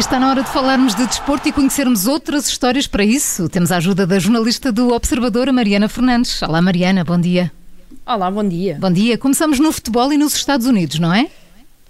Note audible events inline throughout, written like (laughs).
está na hora de falarmos de desporto e conhecermos outras histórias para isso. Temos a ajuda da jornalista do Observador, Mariana Fernandes. Olá, Mariana, bom dia. Olá, bom dia. Bom dia. Começamos no futebol e nos Estados Unidos, não é?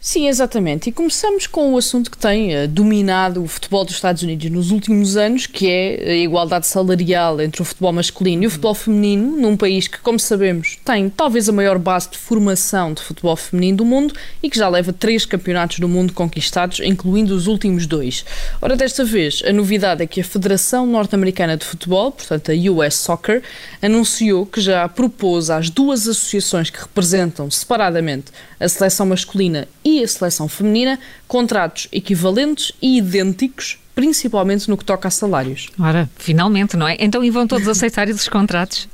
Sim, exatamente. E começamos com o assunto que tem uh, dominado o futebol dos Estados Unidos nos últimos anos, que é a igualdade salarial entre o futebol masculino e o futebol feminino, num país que, como sabemos, tem talvez a maior base de formação de futebol feminino do mundo e que já leva três campeonatos do mundo conquistados, incluindo os últimos dois. Ora, desta vez, a novidade é que a Federação Norte-Americana de Futebol, portanto a US Soccer, anunciou que já propôs às duas associações que representam separadamente a seleção masculina a seleção feminina contratos equivalentes e idênticos principalmente no que toca a salários. Ora, finalmente, não é? Então, e vão todos aceitar esses contratos?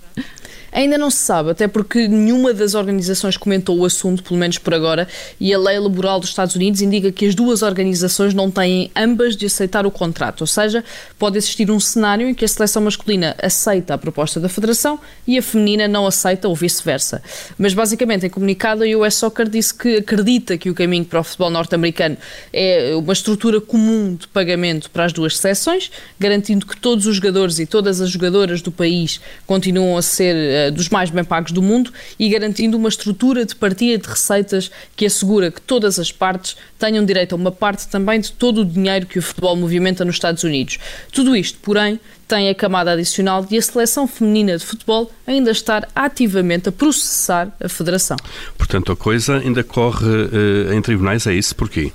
Ainda não se sabe, até porque nenhuma das organizações comentou o assunto, pelo menos por agora, e a lei laboral dos Estados Unidos indica que as duas organizações não têm ambas de aceitar o contrato, ou seja, pode existir um cenário em que a seleção masculina aceita a proposta da Federação e a feminina não aceita ou vice-versa. Mas basicamente, em comunicado, a US Soccer disse que acredita que o caminho para o futebol norte-americano é uma estrutura comum de pagamento para as duas seleções, garantindo que todos os jogadores e todas as jogadoras do país continuam a ser eh, dos mais bem pagos do mundo e garantindo uma estrutura de partilha de receitas que assegura que todas as partes tenham direito a uma parte também de todo o dinheiro que o futebol movimenta nos Estados Unidos. Tudo isto, porém, tem a camada adicional de a seleção feminina de futebol ainda estar ativamente a processar a federação. Portanto, a coisa ainda corre uh, em tribunais, é isso? Porquê?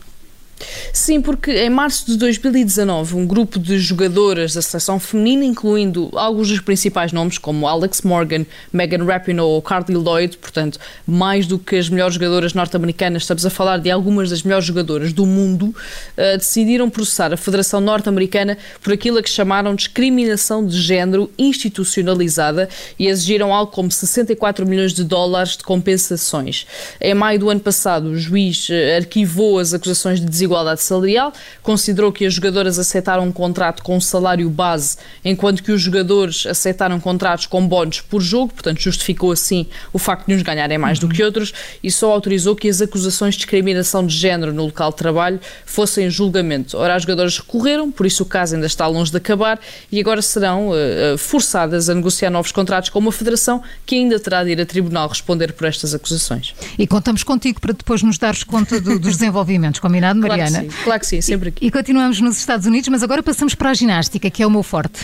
Sim, porque em março de 2019, um grupo de jogadoras da seleção feminina, incluindo alguns dos principais nomes, como Alex Morgan, Megan Rapinoe ou Carly Lloyd, portanto, mais do que as melhores jogadoras norte-americanas, estamos a falar de algumas das melhores jogadoras do mundo, uh, decidiram processar a Federação Norte-Americana por aquilo a que chamaram discriminação de género institucionalizada e exigiram algo como 64 milhões de dólares de compensações. Em maio do ano passado, o juiz uh, arquivou as acusações de desigualdade salarial, considerou que as jogadoras aceitaram um contrato com um salário base, enquanto que os jogadores aceitaram contratos com bónus por jogo, portanto justificou assim o facto de uns ganharem mais uhum. do que outros e só autorizou que as acusações de discriminação de género no local de trabalho fossem julgamento. Ora, as jogadoras recorreram, por isso o caso ainda está longe de acabar e agora serão uh, forçadas a negociar novos contratos com uma federação que ainda terá de ir a tribunal responder por estas acusações. E contamos contigo para depois nos dares conta do, dos desenvolvimentos, combinado, Maria? Claro que sim, claro que sim sempre aqui. E, e continuamos nos Estados Unidos, mas agora passamos para a ginástica, que é o meu forte.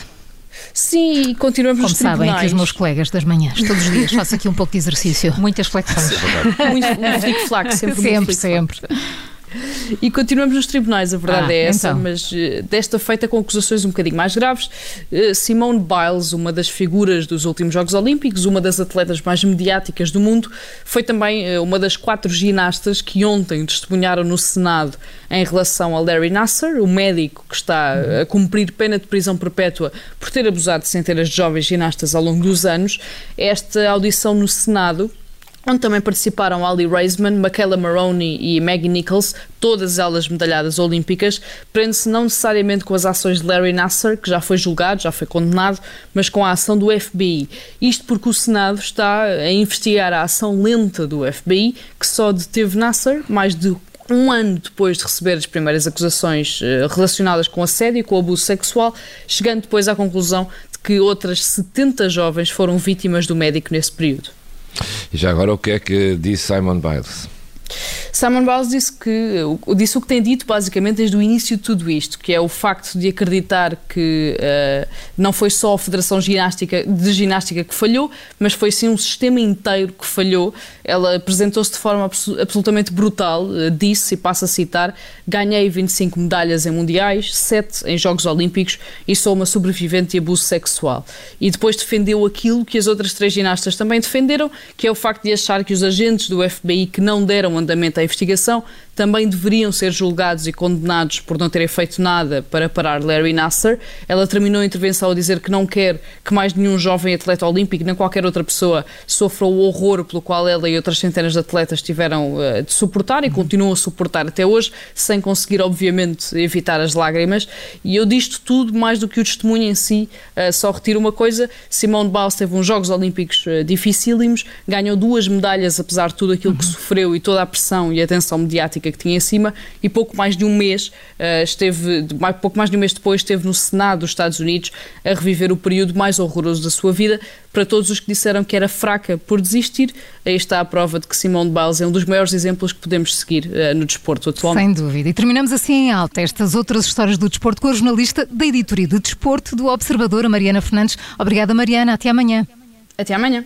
Sim, e continuamos Como nos sabem que os meus colegas das manhãs, todos os dias, faço aqui um pouco de exercício. Muitas flexões. muito, um flick-flack, sempre. Sempre, sempre. (laughs) E continuamos nos tribunais, a verdade ah, é essa, então. mas uh, desta feita com acusações um bocadinho mais graves. Uh, Simone Biles, uma das figuras dos últimos Jogos Olímpicos, uma das atletas mais mediáticas do mundo, foi também uh, uma das quatro ginastas que ontem testemunharam no Senado em relação a Larry Nasser, o médico que está a cumprir pena de prisão perpétua por ter abusado de centenas de jovens ginastas ao longo dos anos. Esta audição no Senado onde também participaram Ali Raisman, Michaela Maroney e Maggie Nichols, todas elas medalhadas olímpicas, prende-se não necessariamente com as ações de Larry Nasser, que já foi julgado, já foi condenado, mas com a ação do FBI. Isto porque o Senado está a investigar a ação lenta do FBI, que só deteve Nasser mais de um ano depois de receber as primeiras acusações eh, relacionadas com assédio e com abuso sexual, chegando depois à conclusão de que outras 70 jovens foram vítimas do médico nesse período. E já agora o que é que disse Simon Biles? Simon Biles disse que disse o que tem dito basicamente desde o início de tudo isto, que é o facto de acreditar que uh, não foi só a Federação Ginástica, de Ginástica que falhou, mas foi sim um sistema inteiro que falhou. Ela apresentou-se de forma absolutamente brutal, uh, disse, e passo a citar, ganhei 25 medalhas em mundiais, 7 em Jogos Olímpicos e sou uma sobrevivente de abuso sexual. E depois defendeu aquilo que as outras três ginastas também defenderam, que é o facto de achar que os agentes do FBI que não deram andamento à investigação também deveriam ser julgados e condenados por não terem feito nada para parar Larry Nasser. Ela terminou a intervenção a dizer que não quer que mais nenhum jovem atleta olímpico, nem qualquer outra pessoa, sofra o horror pelo qual ela e outras centenas de atletas tiveram uh, de suportar e continuam a suportar até hoje, sem conseguir, obviamente, evitar as lágrimas. E eu disto tudo, mais do que o testemunho em si, uh, só retiro uma coisa: Simone Biles teve uns Jogos Olímpicos uh, dificílimos, ganhou duas medalhas, apesar de tudo aquilo que uhum. sofreu e toda a pressão e atenção mediática que tinha em cima e pouco mais de um mês uh, esteve, pouco mais de um mês depois esteve no Senado dos Estados Unidos a reviver o período mais horroroso da sua vida. Para todos os que disseram que era fraca por desistir, aí está a prova de que Simone Biles é um dos maiores exemplos que podemos seguir uh, no desporto atualmente. Sem dúvida. E terminamos assim em alta estas outras histórias do desporto com a jornalista da editoria de desporto do Observador, a Mariana Fernandes. Obrigada, Mariana. Até amanhã. Até amanhã.